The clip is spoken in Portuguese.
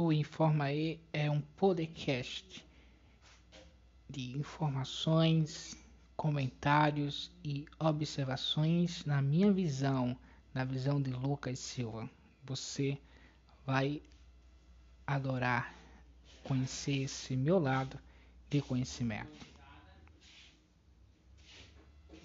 O Informa é um podcast de informações, comentários e observações na minha visão, na visão de Lucas Silva. Você vai adorar conhecer esse meu lado de conhecimento.